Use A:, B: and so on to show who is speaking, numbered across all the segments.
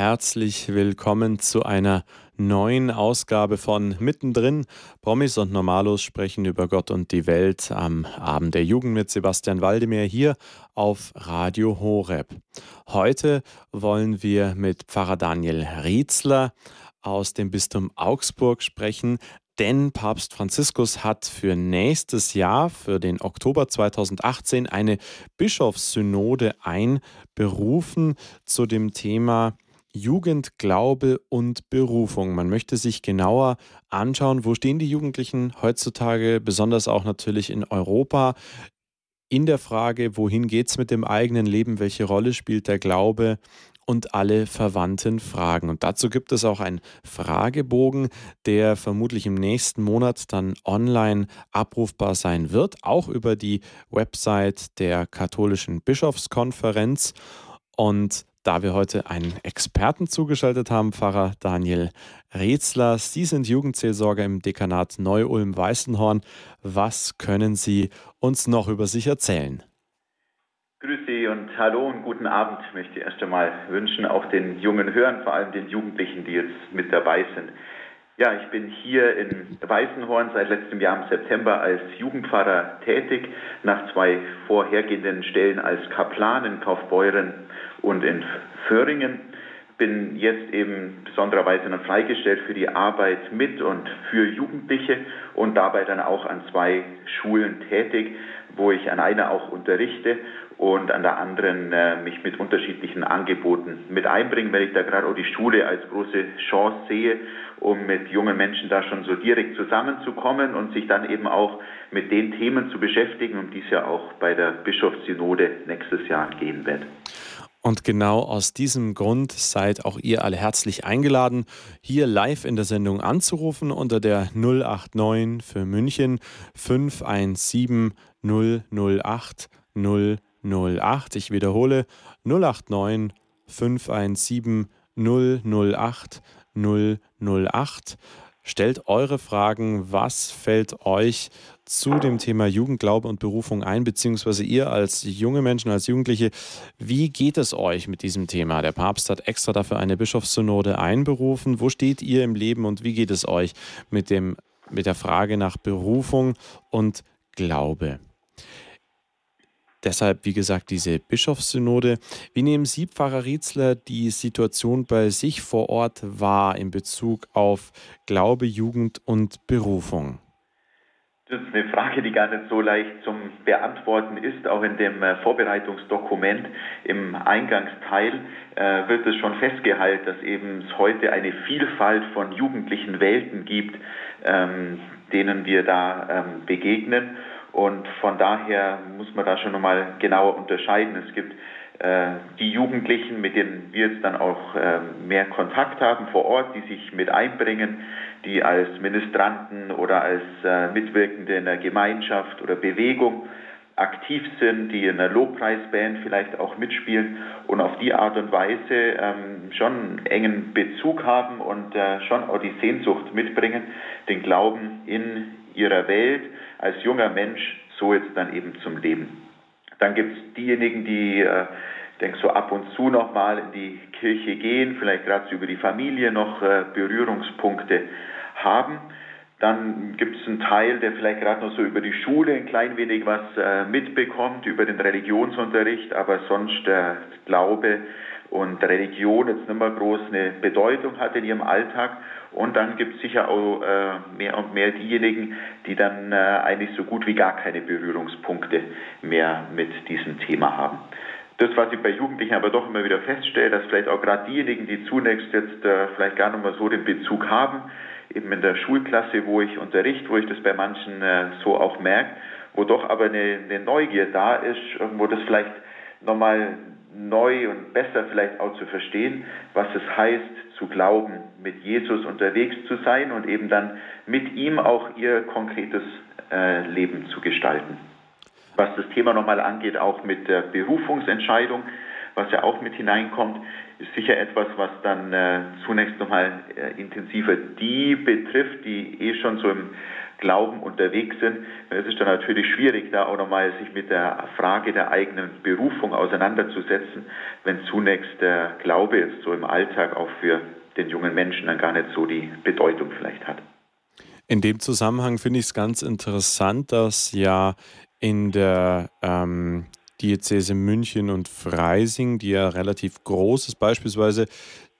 A: herzlich willkommen zu einer neuen Ausgabe von Mittendrin. Promis und Normalos sprechen über Gott und die Welt am Abend der Jugend mit Sebastian Waldemir hier auf Radio Horeb. Heute wollen wir mit Pfarrer Daniel Rietzler aus dem Bistum Augsburg sprechen, denn Papst Franziskus hat für nächstes Jahr, für den Oktober 2018, eine Bischofssynode einberufen zu dem Thema Jugend, Glaube und Berufung. Man möchte sich genauer anschauen, wo stehen die Jugendlichen heutzutage, besonders auch natürlich in Europa, in der Frage, wohin geht es mit dem eigenen Leben, welche Rolle spielt der Glaube und alle verwandten Fragen. Und dazu gibt es auch einen Fragebogen, der vermutlich im nächsten Monat dann online abrufbar sein wird, auch über die Website der katholischen Bischofskonferenz. Und da wir heute einen Experten zugeschaltet haben, Pfarrer Daniel Rezler. Sie sind Jugendseelsorger im Dekanat Neu-Ulm-Weißenhorn. Was können Sie uns noch über sich erzählen?
B: Grüß Sie und hallo und guten Abend möchte ich erst einmal wünschen, auch den jungen Hörern, vor allem den Jugendlichen, die jetzt mit dabei sind. Ja, ich bin hier in Weißenhorn seit letztem Jahr im September als Jugendpfarrer tätig, nach zwei vorhergehenden Stellen als Kaplan in Kaufbeuren und in Föhringen. Bin jetzt eben besondererweise dann freigestellt für die Arbeit mit und für Jugendliche und dabei dann auch an zwei Schulen tätig, wo ich an einer auch unterrichte und an der anderen äh, mich mit unterschiedlichen Angeboten mit einbringen, weil ich da gerade auch die Schule als große Chance sehe, um mit jungen Menschen da schon so direkt zusammenzukommen und sich dann eben auch mit den Themen zu beschäftigen, um die es ja auch bei der Bischofssynode nächstes Jahr gehen wird.
A: Und genau aus diesem Grund seid auch ihr alle herzlich eingeladen, hier live in der Sendung anzurufen unter der 089 für München 517 008 008. Ich wiederhole 089 517 008 008. Stellt eure Fragen, was fällt euch zu dem Thema Jugendglaube und Berufung ein, beziehungsweise ihr als junge Menschen, als Jugendliche, wie geht es euch mit diesem Thema? Der Papst hat extra dafür eine Bischofssynode einberufen. Wo steht ihr im Leben und wie geht es euch mit, dem, mit der Frage nach Berufung und Glaube? Deshalb, wie gesagt, diese Bischofssynode. Wie nehmen Sie, Pfarrer Rietzler, die Situation bei sich vor Ort wahr in Bezug auf Glaube, Jugend und Berufung?
B: Das ist eine Frage, die gar nicht so leicht zum Beantworten ist. Auch in dem äh, Vorbereitungsdokument im Eingangsteil äh, wird es schon festgehalten, dass eben es heute eine Vielfalt von jugendlichen Welten gibt, ähm, denen wir da ähm, begegnen. Und von daher muss man da schon nochmal genauer unterscheiden. Es gibt die Jugendlichen, mit denen wir jetzt dann auch äh, mehr Kontakt haben vor Ort, die sich mit einbringen, die als Ministranten oder als äh, Mitwirkende in der Gemeinschaft oder Bewegung aktiv sind, die in einer Lobpreisband vielleicht auch mitspielen und auf die Art und Weise ähm, schon engen Bezug haben und äh, schon auch die Sehnsucht mitbringen, den Glauben in ihrer Welt als junger Mensch so jetzt dann eben zum Leben. Dann gibt es diejenigen, die, äh, denke so ab und zu noch mal in die Kirche gehen, vielleicht gerade so über die Familie noch äh, Berührungspunkte haben. Dann gibt es einen Teil, der vielleicht gerade noch so über die Schule ein klein wenig was äh, mitbekommt, über den Religionsunterricht, aber sonst der Glaube und Religion jetzt nicht mehr groß eine Bedeutung hat in ihrem Alltag. Und dann gibt es sicher auch äh, mehr und mehr diejenigen, die dann äh, eigentlich so gut wie gar keine Berührungspunkte mehr mit diesem Thema haben. Das, was ich bei Jugendlichen aber doch immer wieder feststelle, dass vielleicht auch gerade diejenigen, die zunächst jetzt äh, vielleicht gar nicht mehr so den Bezug haben, eben in der Schulklasse, wo ich unterrichte, wo ich das bei manchen äh, so auch merke, wo doch aber eine, eine Neugier da ist, wo das vielleicht nochmal neu und besser vielleicht auch zu verstehen, was es heißt, zu glauben, mit Jesus unterwegs zu sein und eben dann mit ihm auch ihr konkretes äh, Leben zu gestalten. Was das Thema nochmal angeht, auch mit der Berufungsentscheidung, was ja auch mit hineinkommt, ist sicher etwas, was dann äh, zunächst nochmal äh, intensiver die betrifft, die eh schon so im Glauben unterwegs sind. Es ist dann natürlich schwierig, da auch nochmal sich mit der Frage der eigenen Berufung auseinanderzusetzen, wenn zunächst der Glaube jetzt so im Alltag auch für den jungen Menschen dann gar nicht so die Bedeutung vielleicht hat.
A: In dem Zusammenhang finde ich es ganz interessant, dass ja in der ähm, Diözese München und Freising, die ja relativ groß ist, beispielsweise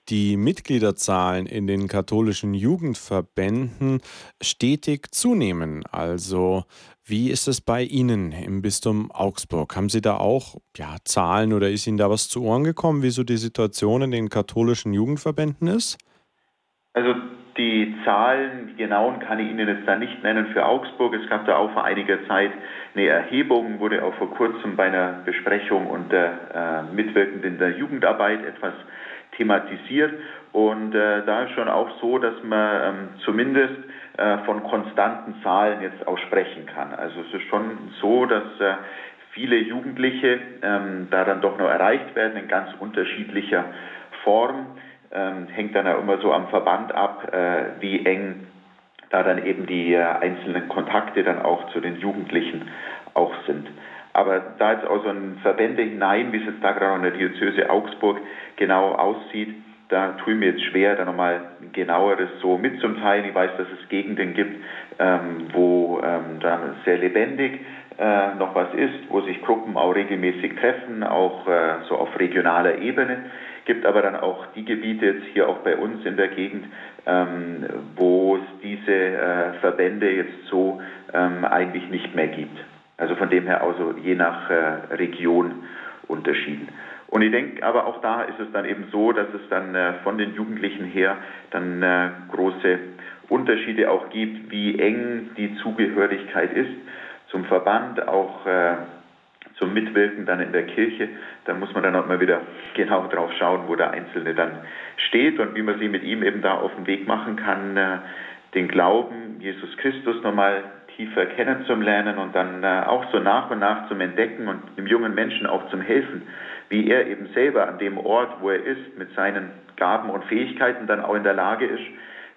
A: die Mitgliederzahlen in den katholischen Jugendverbänden stetig zunehmen. Also wie ist es bei Ihnen im Bistum Augsburg? Haben Sie da auch ja, Zahlen oder ist Ihnen da was zu Ohren gekommen, wie so die Situation in den katholischen Jugendverbänden ist?
B: Also die Zahlen, die genauen kann ich Ihnen jetzt da nicht nennen für Augsburg. Es gab da auch vor einiger Zeit eine Erhebung, wurde auch vor kurzem bei einer Besprechung unter äh, Mitwirkenden der Jugendarbeit etwas thematisiert. Und äh, da ist schon auch so, dass man ähm, zumindest äh, von konstanten Zahlen jetzt auch sprechen kann. Also es ist schon so, dass äh, viele Jugendliche ähm, da dann doch noch erreicht werden in ganz unterschiedlicher Form. Ähm, hängt dann ja immer so am Verband ab, äh, wie eng da dann eben die äh, einzelnen Kontakte dann auch zu den Jugendlichen auch sind. Aber da jetzt auch so ein Verbände hinein, wie es jetzt da gerade in der Diözese Augsburg genau aussieht, da tue ich mir jetzt schwer, da nochmal genaueres so mitzuteilen. Ich weiß, dass es Gegenden gibt, ähm, wo ähm, dann sehr lebendig äh, noch was ist, wo sich Gruppen auch regelmäßig treffen, auch äh, so auf regionaler Ebene. Gibt aber dann auch die Gebiete jetzt hier auch bei uns in der Gegend, ähm, wo es diese äh, Verbände jetzt so ähm, eigentlich nicht mehr gibt. Also von dem her also je nach äh, Region unterschieden. Und ich denke, aber auch da ist es dann eben so, dass es dann äh, von den Jugendlichen her dann äh, große Unterschiede auch gibt, wie eng die Zugehörigkeit ist zum Verband, auch zum Mitwirken dann in der Kirche. Da muss man dann auch mal wieder genau drauf schauen, wo der Einzelne dann steht und wie man sich mit ihm eben da auf den Weg machen kann, den Glauben Jesus Christus nochmal tiefer kennenzulernen und dann äh, auch so nach und nach zum Entdecken und dem jungen Menschen auch zum Helfen, wie er eben selber an dem Ort, wo er ist, mit seinen Gaben und Fähigkeiten dann auch in der Lage ist,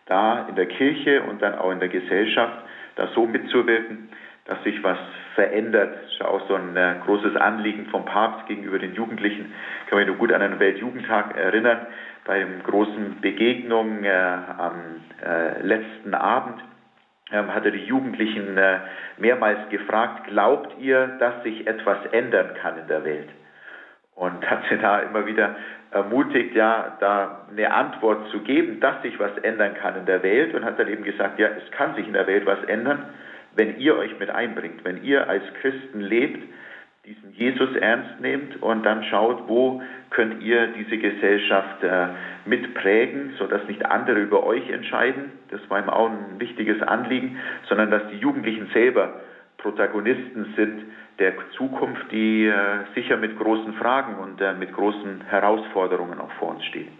B: da in der Kirche und dann auch in der Gesellschaft da so mitzuwirken, dass sich was verändert. Das ist auch so ein äh, großes Anliegen vom Papst gegenüber den Jugendlichen. Ich kann mich nur gut an den Weltjugendtag erinnern, bei dem großen Begegnung äh, am äh, letzten Abend hat er die Jugendlichen äh, mehrmals gefragt, glaubt ihr, dass sich etwas ändern kann in der Welt? Und hat sie da immer wieder ermutigt, ja, da eine Antwort zu geben, dass sich was ändern kann in der Welt und hat dann eben gesagt, ja, es kann sich in der Welt was ändern, wenn ihr euch mit einbringt, wenn ihr als Christen lebt, diesen Jesus ernst nehmt und dann schaut, wo könnt ihr diese Gesellschaft äh, mitprägen, sodass nicht andere über euch entscheiden. Das war ihm auch ein wichtiges Anliegen, sondern dass die Jugendlichen selber Protagonisten sind der Zukunft, die äh, sicher mit großen Fragen und äh, mit großen Herausforderungen auch vor uns stehen.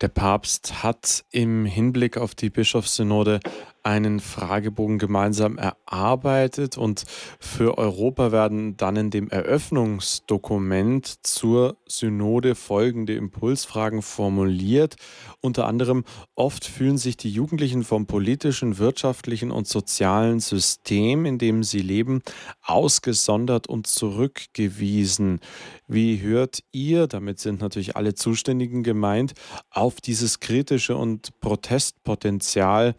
A: Der Papst hat im Hinblick auf die Bischofssynode einen Fragebogen gemeinsam erarbeitet und für Europa werden dann in dem Eröffnungsdokument zur Synode folgende Impulsfragen formuliert. Unter anderem, oft fühlen sich die Jugendlichen vom politischen, wirtschaftlichen und sozialen System, in dem sie leben, ausgesondert und zurückgewiesen. Wie hört ihr, damit sind natürlich alle Zuständigen gemeint, auf dieses kritische und Protestpotenzial,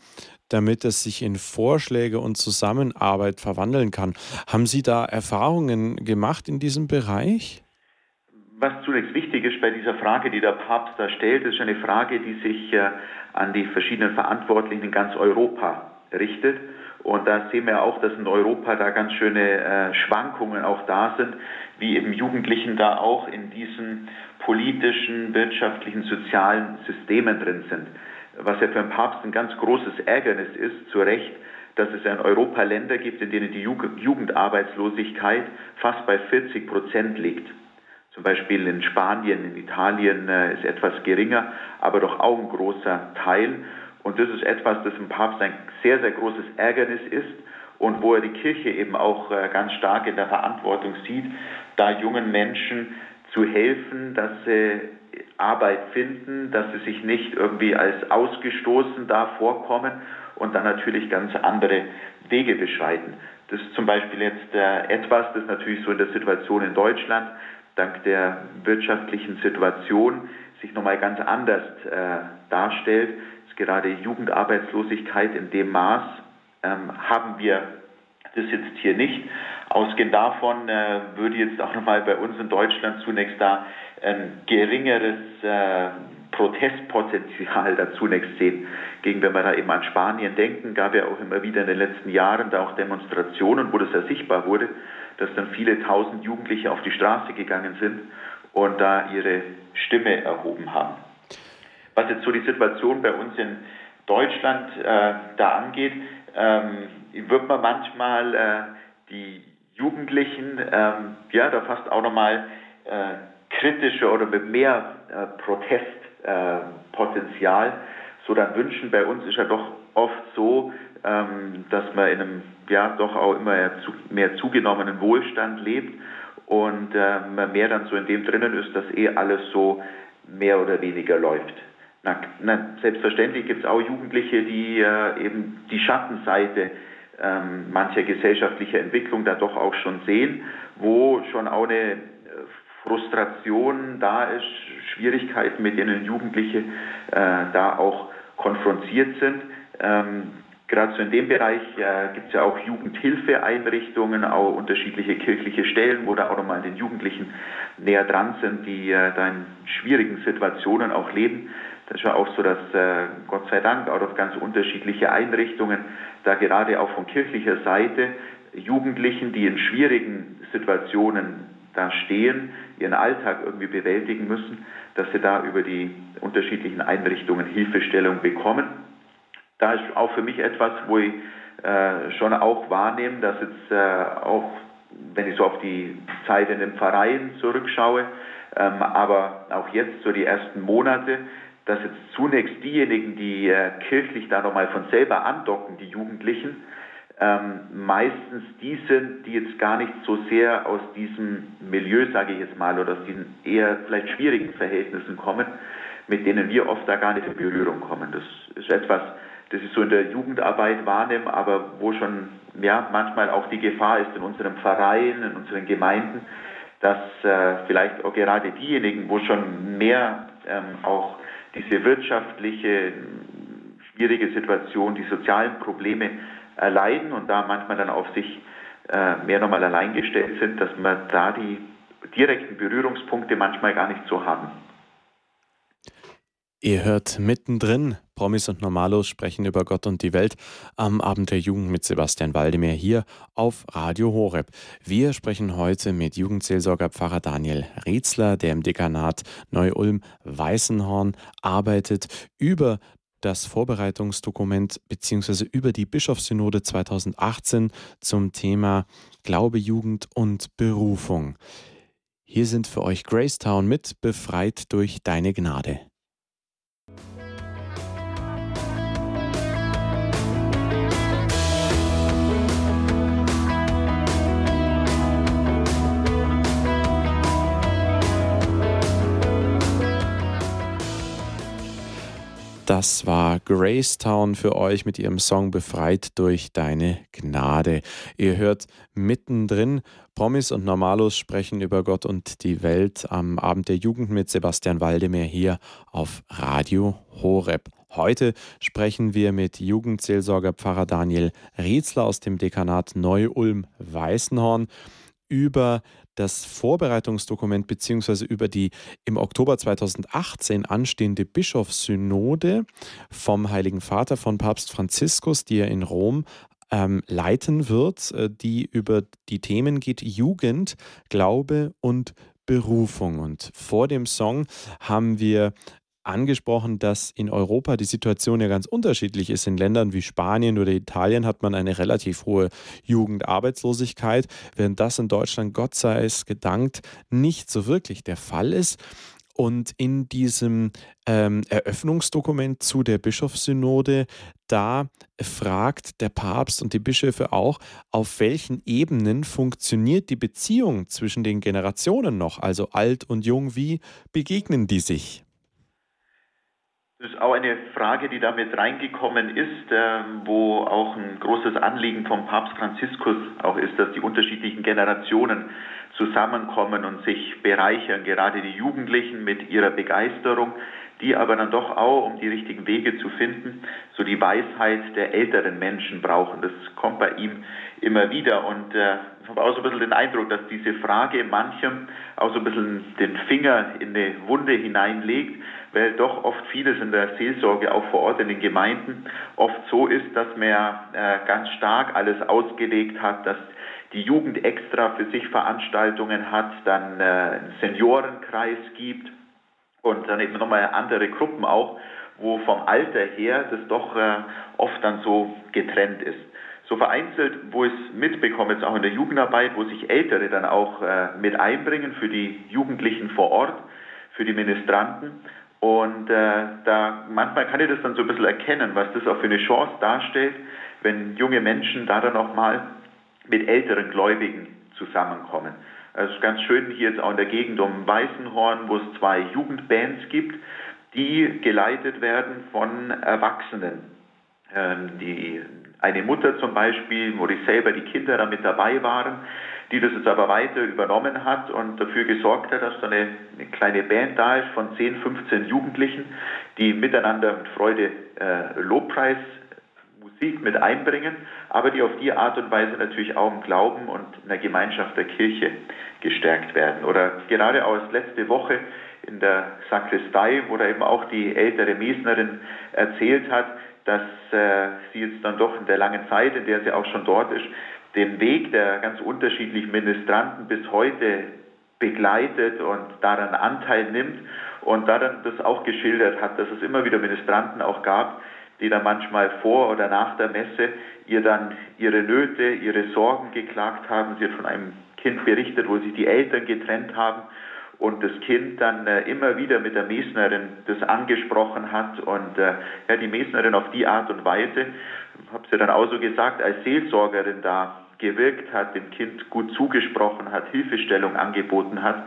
A: damit es sich in Vorschläge und Zusammenarbeit verwandeln kann? Haben Sie da Erfahrungen gemacht in diesem Bereich?
B: Was zunächst wichtig ist bei dieser Frage, die der Papst da stellt, ist eine Frage, die sich äh, an die verschiedenen Verantwortlichen in ganz Europa richtet. Und da sehen wir auch, dass in Europa da ganz schöne äh, Schwankungen auch da sind, wie eben Jugendlichen da auch in diesen politischen, wirtschaftlichen, sozialen Systemen drin sind. Was ja für den Papst ein ganz großes Ärgernis ist, zu Recht, dass es in Europa Länder gibt, in denen die Jugendarbeitslosigkeit fast bei 40 Prozent liegt. Zum Beispiel in Spanien, in Italien äh, ist etwas geringer, aber doch auch ein großer Teil. Und das ist etwas, das im Papst ein sehr, sehr großes Ärgernis ist und wo er die Kirche eben auch äh, ganz stark in der Verantwortung sieht, da jungen Menschen zu helfen, dass sie Arbeit finden, dass sie sich nicht irgendwie als ausgestoßen da vorkommen und dann natürlich ganz andere Wege beschreiten. Das ist zum Beispiel jetzt etwas, das natürlich so in der Situation in Deutschland dank der wirtschaftlichen Situation sich nochmal ganz anders äh, darstellt. Ist gerade Jugendarbeitslosigkeit in dem Maß ähm, haben wir das jetzt hier nicht. Ausgehend davon äh, würde jetzt auch nochmal bei uns in Deutschland zunächst da ein geringeres äh, Protestpotenzial da zunächst sehen. Gegen, wenn wir da eben an Spanien denken, gab ja auch immer wieder in den letzten Jahren da auch Demonstrationen, wo das ja sichtbar wurde, dass dann viele tausend Jugendliche auf die Straße gegangen sind und da ihre Stimme erhoben haben. Was jetzt so die Situation bei uns in Deutschland äh, da angeht, ähm, wird man manchmal äh, die Jugendlichen ähm, ja da fast auch nochmal äh, kritischer oder mit mehr äh, Protestpotenzial äh, so dann wünschen. Bei uns ist ja doch oft so, ähm, dass man in einem ja doch auch immer mehr zugenommenen Wohlstand lebt und äh, man mehr dann so in dem drinnen ist, dass eh alles so mehr oder weniger läuft. Na, na, selbstverständlich gibt es auch Jugendliche, die äh, eben die Schattenseite ähm, mancher gesellschaftlicher Entwicklung da doch auch schon sehen, wo schon auch eine äh, Frustration da ist, Schwierigkeiten, mit denen Jugendliche äh, da auch konfrontiert sind. Ähm, Gerade so in dem Bereich äh, gibt es ja auch Jugendhilfeeinrichtungen, auch unterschiedliche kirchliche Stellen, wo da auch nochmal den Jugendlichen näher dran sind, die äh, da in schwierigen Situationen auch leben. Das ja auch so, dass äh, Gott sei Dank auch auf ganz unterschiedliche Einrichtungen, da gerade auch von kirchlicher Seite Jugendlichen, die in schwierigen Situationen da stehen, ihren Alltag irgendwie bewältigen müssen, dass sie da über die unterschiedlichen Einrichtungen Hilfestellung bekommen. Da ist auch für mich etwas, wo ich äh, schon auch wahrnehme, dass jetzt äh, auch, wenn ich so auf die Zeit in den Pfarreien zurückschaue, ähm, aber auch jetzt so die ersten Monate, dass jetzt zunächst diejenigen, die äh, kirchlich da nochmal von selber andocken, die Jugendlichen, ähm, meistens die sind, die jetzt gar nicht so sehr aus diesem Milieu, sage ich jetzt mal, oder aus diesen eher vielleicht schwierigen Verhältnissen kommen, mit denen wir oft da gar nicht in Berührung kommen. Das ist etwas, das ich so in der Jugendarbeit wahrnehme, aber wo schon ja, manchmal auch die Gefahr ist in unseren Vereinen, in unseren Gemeinden, dass äh, vielleicht auch gerade diejenigen, wo schon mehr ähm, auch diese wirtschaftliche, schwierige Situation, die sozialen Probleme erleiden und da manchmal dann auf sich äh, mehr nochmal allein gestellt sind, dass man da die direkten Berührungspunkte manchmal gar nicht so haben.
A: Ihr hört mittendrin Promis und Normalos sprechen über Gott und die Welt am Abend der Jugend mit Sebastian Waldemir hier auf Radio Horeb. Wir sprechen heute mit Jugendseelsorger Pfarrer Daniel Rietzler, der im Dekanat Neu-Ulm-Weißenhorn arbeitet, über das Vorbereitungsdokument bzw. über die Bischofssynode 2018 zum Thema Glaube, Jugend und Berufung. Hier sind für euch Gracetown mit Befreit durch deine Gnade. Das war Gracetown für euch mit ihrem Song Befreit durch deine Gnade. Ihr hört mittendrin Promis und Normalos sprechen über Gott und die Welt am Abend der Jugend mit Sebastian Waldemir hier auf Radio Horeb. Heute sprechen wir mit Jugendseelsorger Pfarrer Daniel Rietzler aus dem Dekanat Neu-Ulm-Weißenhorn über das Vorbereitungsdokument bzw. über die im Oktober 2018 anstehende Bischofssynode vom Heiligen Vater von Papst Franziskus, die er in Rom ähm, leiten wird, äh, die über die Themen geht Jugend, Glaube und Berufung. Und vor dem Song haben wir angesprochen, dass in Europa die Situation ja ganz unterschiedlich ist. In Ländern wie Spanien oder Italien hat man eine relativ hohe Jugendarbeitslosigkeit, während das in Deutschland, Gott sei es gedankt, nicht so wirklich der Fall ist. Und in diesem ähm, Eröffnungsdokument zu der Bischofssynode, da fragt der Papst und die Bischöfe auch, auf welchen Ebenen funktioniert die Beziehung zwischen den Generationen noch, also alt und jung, wie begegnen die sich?
B: Das ist auch eine Frage, die damit reingekommen ist, äh, wo auch ein großes Anliegen vom Papst Franziskus auch ist, dass die unterschiedlichen Generationen zusammenkommen und sich bereichern, gerade die Jugendlichen mit ihrer Begeisterung, die aber dann doch auch, um die richtigen Wege zu finden, so die Weisheit der älteren Menschen brauchen. Das kommt bei ihm immer wieder und äh, ich habe auch so ein bisschen den Eindruck, dass diese Frage manchem auch so ein bisschen den Finger in eine Wunde hineinlegt, weil doch oft vieles in der Seelsorge auch vor Ort in den Gemeinden oft so ist, dass man äh, ganz stark alles ausgelegt hat, dass die Jugend extra für sich Veranstaltungen hat, dann äh, einen Seniorenkreis gibt und dann eben nochmal andere Gruppen auch, wo vom Alter her das doch äh, oft dann so getrennt ist. So vereinzelt, wo ich es mitbekomme, jetzt auch in der Jugendarbeit, wo sich Ältere dann auch äh, mit einbringen für die Jugendlichen vor Ort, für die Ministranten. Und äh, da manchmal kann ich das dann so ein bisschen erkennen, was das auch für eine Chance darstellt, wenn junge Menschen da dann auch mal mit älteren Gläubigen zusammenkommen. Es ist ganz schön hier jetzt auch in der Gegend um Weißenhorn, wo es zwei Jugendbands gibt, die geleitet werden von Erwachsenen. Ähm, die, eine Mutter zum Beispiel, wo ich selber die Kinder da mit dabei waren, die das jetzt aber weiter übernommen hat und dafür gesorgt hat, dass da eine, eine kleine Band da ist von 10, 15 Jugendlichen, die miteinander mit Freude äh, Lobpreis Musik mit einbringen, aber die auf die Art und Weise natürlich auch im Glauben und in der Gemeinschaft der Kirche gestärkt werden. Oder gerade aus letzte Woche in der Sakristei, wo da eben auch die ältere Mesnerin erzählt hat, dass äh, sie jetzt dann doch in der langen Zeit, in der sie auch schon dort ist, den Weg der ganz unterschiedlichen Ministranten bis heute begleitet und daran Anteil nimmt und daran das auch geschildert hat, dass es immer wieder Ministranten auch gab, die dann manchmal vor oder nach der Messe ihr dann ihre Nöte, ihre Sorgen geklagt haben. Sie hat von einem Kind berichtet, wo sich die Eltern getrennt haben und das Kind dann äh, immer wieder mit der Mesnerin das angesprochen hat und äh, ja, die Mesnerin auf die Art und Weise, habe sie dann auch so gesagt, als Seelsorgerin da gewirkt hat, dem Kind gut zugesprochen hat, Hilfestellung angeboten hat.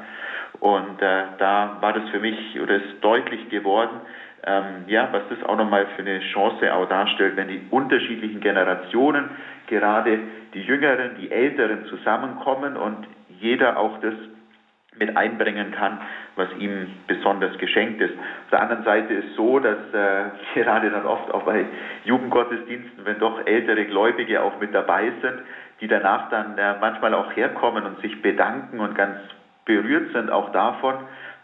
B: Und äh, da war das für mich oder ist deutlich geworden, ähm, ja, was das auch nochmal für eine Chance auch darstellt, wenn die unterschiedlichen Generationen, gerade die Jüngeren, die Älteren zusammenkommen und jeder auch das mit einbringen kann, was ihm besonders geschenkt ist. Auf der anderen Seite ist so, dass äh, gerade dann oft auch bei Jugendgottesdiensten, wenn doch ältere Gläubige auch mit dabei sind, die danach dann äh, manchmal auch herkommen und sich bedanken und ganz berührt sind auch davon,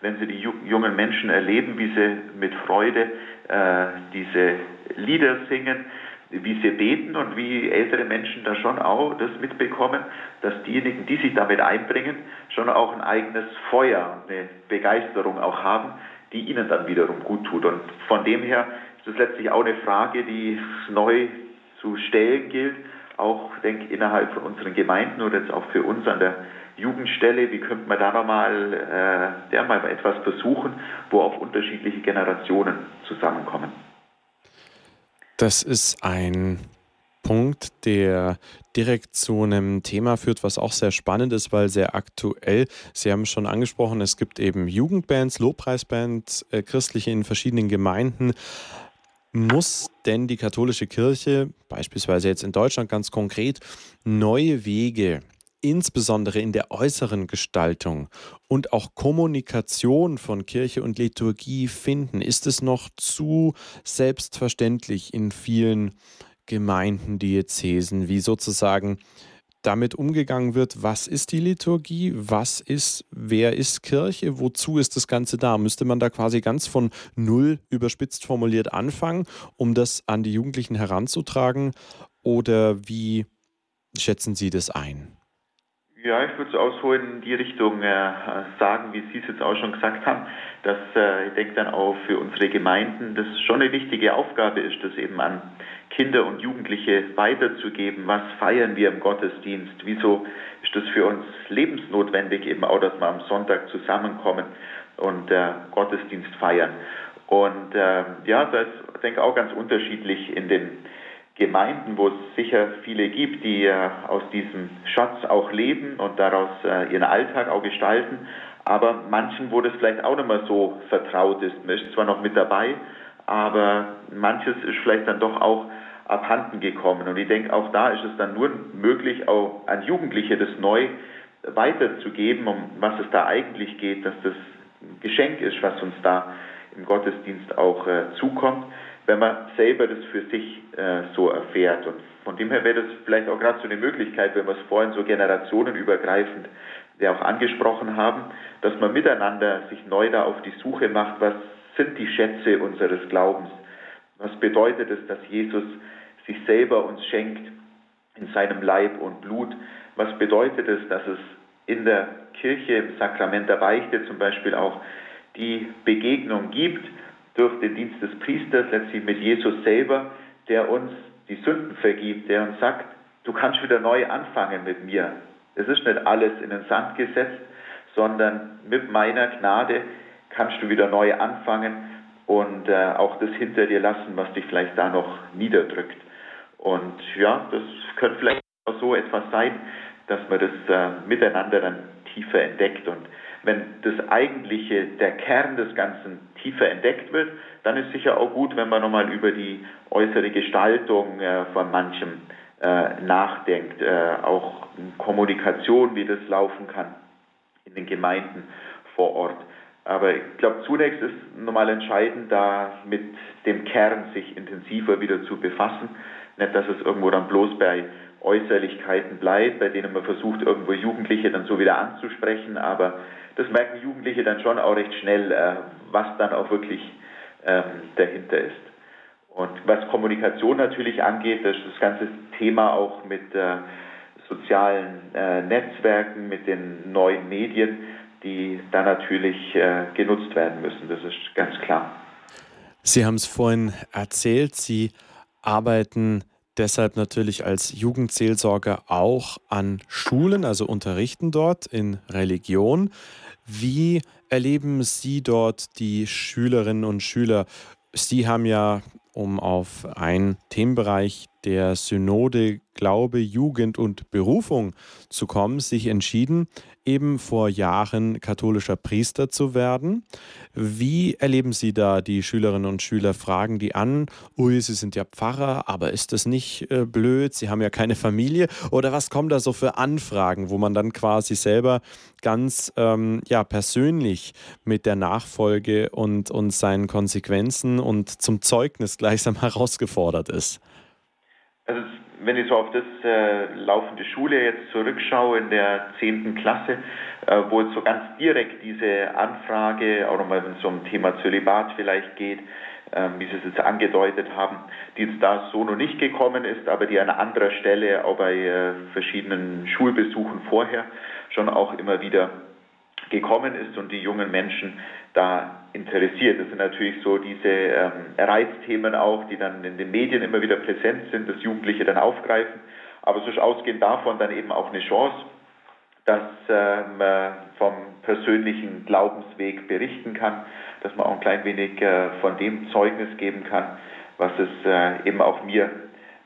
B: wenn sie die jungen Menschen erleben, wie sie mit Freude äh, diese Lieder singen, wie sie beten und wie ältere Menschen da schon auch das mitbekommen, dass diejenigen, die sich damit einbringen, schon auch ein eigenes Feuer eine Begeisterung auch haben, die ihnen dann wiederum gut tut. Und von dem her ist es letztlich auch eine Frage, die neu zu stellen gilt, auch denke innerhalb von unseren Gemeinden oder jetzt auch für uns an der Jugendstelle, wie könnte man da nochmal äh, mal etwas versuchen, wo auch unterschiedliche Generationen zusammenkommen.
A: Das ist ein Punkt, der direkt zu einem Thema führt, was auch sehr spannend ist, weil sehr aktuell. Sie haben schon angesprochen, es gibt eben Jugendbands, Lobpreisbands, äh, christliche in verschiedenen Gemeinden. Muss denn die katholische Kirche, beispielsweise jetzt in Deutschland ganz konkret, neue Wege insbesondere in der äußeren Gestaltung und auch Kommunikation von Kirche und Liturgie finden? Ist es noch zu selbstverständlich in vielen Gemeinden, Diözesen, wie sozusagen damit umgegangen wird, was ist die Liturgie, was ist, wer ist Kirche, wozu ist das Ganze da? Müsste man da quasi ganz von null überspitzt formuliert anfangen, um das an die Jugendlichen heranzutragen? Oder wie schätzen Sie das ein?
B: Ja, ich würde es so in die Richtung äh, sagen, wie Sie es jetzt auch schon gesagt haben, dass äh, ich denke dann auch für unsere Gemeinden das schon eine wichtige Aufgabe ist, das eben an Kinder und Jugendliche weiterzugeben. Was feiern wir im Gottesdienst? Wieso ist das für uns lebensnotwendig, eben auch, dass wir am Sonntag zusammenkommen und äh, Gottesdienst feiern? Und äh, ja, das denke ich, auch ganz unterschiedlich in den Gemeinden, wo es sicher viele gibt, die äh, aus diesem Schatz auch leben und daraus äh, ihren Alltag auch gestalten, aber manchen, wo das vielleicht auch nicht mehr so vertraut ist. Man ist zwar noch mit dabei, aber manches ist vielleicht dann doch auch abhanden gekommen. Und ich denke, auch da ist es dann nur möglich, auch an Jugendliche das neu weiterzugeben, um was es da eigentlich geht, dass das ein Geschenk ist, was uns da im Gottesdienst auch äh, zukommt, wenn man selber das für sich äh, so erfährt. Und von dem her wäre das vielleicht auch gerade so eine Möglichkeit, wenn wir es vorhin so generationenübergreifend ja auch angesprochen haben, dass man miteinander sich neu da auf die Suche macht, was sind die Schätze unseres Glaubens? Was bedeutet es, dass Jesus sich selber uns schenkt in seinem Leib und Blut? Was bedeutet es, dass es in der Kirche, im Sakrament der Beichte zum Beispiel auch die Begegnung gibt durch den Dienst des Priesters, letztlich mit Jesus selber, der uns die Sünden vergibt, der uns sagt, du kannst wieder neu anfangen mit mir. Es ist nicht alles in den Sand gesetzt, sondern mit meiner Gnade kannst du wieder neu anfangen und äh, auch das hinter dir lassen, was dich vielleicht da noch niederdrückt. Und ja, das könnte vielleicht auch so etwas sein, dass man das äh, miteinander dann tiefer entdeckt. Und wenn das eigentliche, der Kern des Ganzen tiefer entdeckt wird, dann ist sicher auch gut, wenn man nochmal über die äußere Gestaltung äh, von manchem äh, nachdenkt, äh, auch Kommunikation, wie das laufen kann in den Gemeinden vor Ort. Aber ich glaube, zunächst ist nochmal entscheidend, da mit dem Kern sich intensiver wieder zu befassen. Nicht, dass es irgendwo dann bloß bei Äußerlichkeiten bleibt, bei denen man versucht, irgendwo Jugendliche dann so wieder anzusprechen. Aber das merken Jugendliche dann schon auch recht schnell, äh, was dann auch wirklich ähm, dahinter ist. Und was Kommunikation natürlich angeht, das ist das ganze Thema auch mit äh, sozialen äh, Netzwerken, mit den neuen Medien die da natürlich genutzt werden müssen. Das ist ganz klar.
A: Sie haben es vorhin erzählt, Sie arbeiten deshalb natürlich als Jugendseelsorger auch an Schulen, also unterrichten dort in Religion. Wie erleben Sie dort die Schülerinnen und Schüler? Sie haben ja, um auf einen Themenbereich der Synode Glaube, Jugend und Berufung zu kommen, sich entschieden, eben vor Jahren katholischer Priester zu werden. Wie erleben Sie da die Schülerinnen und Schüler? Fragen die an, ui, Sie sind ja Pfarrer, aber ist das nicht äh, blöd? Sie haben ja keine Familie. Oder was kommen da so für Anfragen, wo man dann quasi selber ganz ähm, ja, persönlich mit der Nachfolge und, und seinen Konsequenzen und zum Zeugnis gleichsam herausgefordert ist?
B: Also wenn ich so auf das äh, laufende Schule jetzt zurückschaue in der 10. Klasse, äh, wo es so ganz direkt diese Anfrage, auch nochmal wenn es um Thema Zölibat vielleicht geht, äh, wie Sie es jetzt angedeutet haben, die jetzt da so noch nicht gekommen ist, aber die an anderer Stelle auch bei äh, verschiedenen Schulbesuchen vorher schon auch immer wieder gekommen ist und die jungen Menschen da interessiert. Das sind natürlich so diese ähm, Reizthemen auch, die dann in den Medien immer wieder präsent sind, dass Jugendliche dann aufgreifen. Aber so ausgehend davon dann eben auch eine Chance, dass ähm, man vom persönlichen Glaubensweg berichten kann, dass man auch ein klein wenig äh, von dem Zeugnis geben kann, was es äh, eben auch mir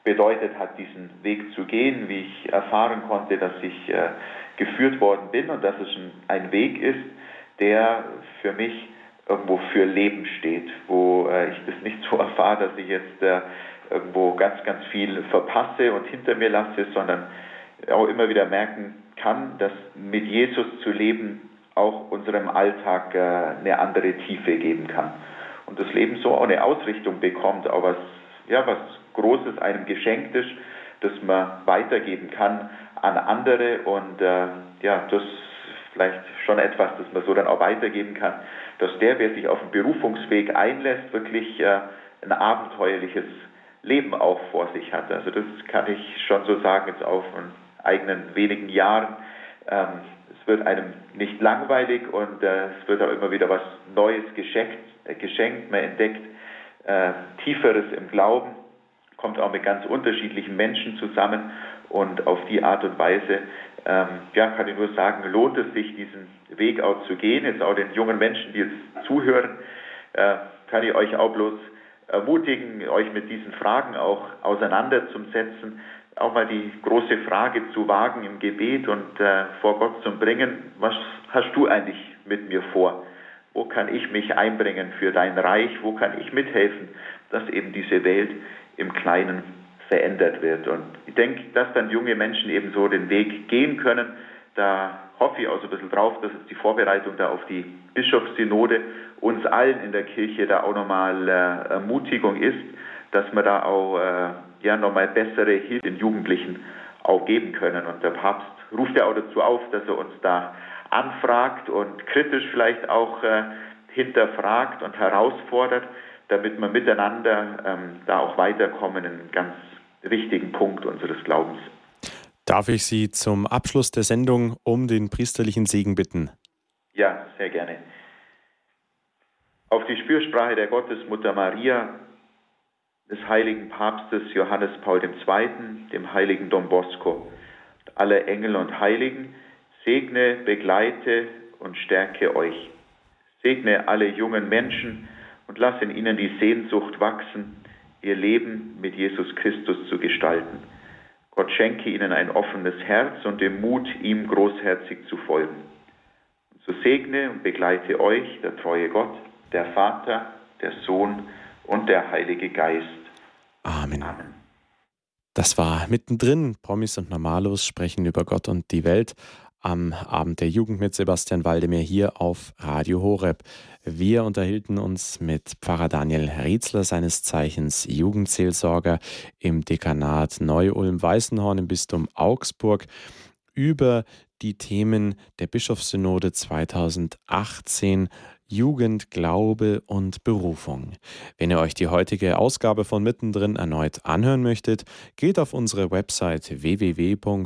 B: bedeutet hat, diesen Weg zu gehen, wie ich erfahren konnte, dass ich äh, geführt worden bin und dass es ein Weg ist, der für mich irgendwo für Leben steht, wo äh, ich das nicht so erfahre, dass ich jetzt äh, irgendwo ganz, ganz viel verpasse und hinter mir lasse, sondern auch immer wieder merken kann, dass mit Jesus zu leben auch unserem Alltag äh, eine andere Tiefe geben kann. Und das Leben so auch eine Ausrichtung bekommt, auch was, ja, was Großes einem geschenkt ist, das man weitergeben kann an andere und äh, ja, das vielleicht schon etwas, das man so dann auch weitergeben kann, dass der, wer sich auf den Berufungsweg einlässt, wirklich äh, ein abenteuerliches Leben auch vor sich hat. Also das kann ich schon so sagen, jetzt auf eigenen wenigen Jahren. Ähm, es wird einem nicht langweilig und äh, es wird auch immer wieder was Neues geschenkt, geschenkt. man entdeckt äh, Tieferes im Glauben, kommt auch mit ganz unterschiedlichen Menschen zusammen und auf die Art und Weise ähm, ja, kann ich nur sagen, lohnt es sich, diesen Weg auch zu gehen. Jetzt auch den jungen Menschen, die jetzt zuhören, äh, kann ich euch auch bloß ermutigen, euch mit diesen Fragen auch auseinanderzusetzen, auch mal die große Frage zu wagen im Gebet und äh, vor Gott zu bringen, was hast du eigentlich mit mir vor? wo kann ich mich einbringen für dein Reich, wo kann ich mithelfen, dass eben diese Welt im Kleinen verändert wird. Und ich denke, dass dann junge Menschen eben so den Weg gehen können, da hoffe ich auch so ein bisschen drauf, dass jetzt die Vorbereitung da auf die Bischofssynode uns allen in der Kirche da auch nochmal äh, Ermutigung ist, dass wir da auch äh, ja nochmal bessere Hilfe den Jugendlichen auch geben können. Und der Papst ruft ja auch dazu auf, dass er uns da anfragt und kritisch vielleicht auch äh, hinterfragt und herausfordert, damit wir miteinander ähm, da auch weiterkommen in einen ganz wichtigen Punkt unseres Glaubens.
A: Darf ich Sie zum Abschluss der Sendung um den priesterlichen Segen bitten?
B: Ja, sehr gerne. Auf die Fürsprache der Gottesmutter Maria, des heiligen Papstes Johannes Paul II., dem heiligen Don Bosco, aller Engel und Heiligen, segne, begleite und stärke euch. Segne alle jungen Menschen und lass in ihnen die Sehnsucht wachsen, ihr Leben mit Jesus Christus zu gestalten. Gott schenke ihnen ein offenes Herz und den Mut, ihm großherzig zu folgen. Und so segne und begleite euch der treue Gott, der Vater, der Sohn und der Heilige Geist.
A: Amen. Amen. Das war mittendrin. Promis und Normalos sprechen über Gott und die Welt am Abend der Jugend mit Sebastian Waldemir hier auf Radio Horeb. Wir unterhielten uns mit Pfarrer Daniel Rietzler, seines Zeichens Jugendseelsorger im Dekanat Neu-Ulm-Weißenhorn im Bistum Augsburg, über die Themen der Bischofssynode 2018 Jugend, Glaube und Berufung. Wenn ihr euch die heutige Ausgabe von Mittendrin erneut anhören möchtet, geht auf unsere Website www.horeb.org.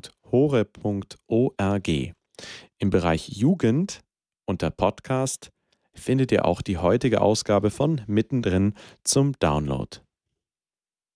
A: Im Bereich Jugend unter Podcast findet ihr auch die heutige Ausgabe von Mittendrin zum Download.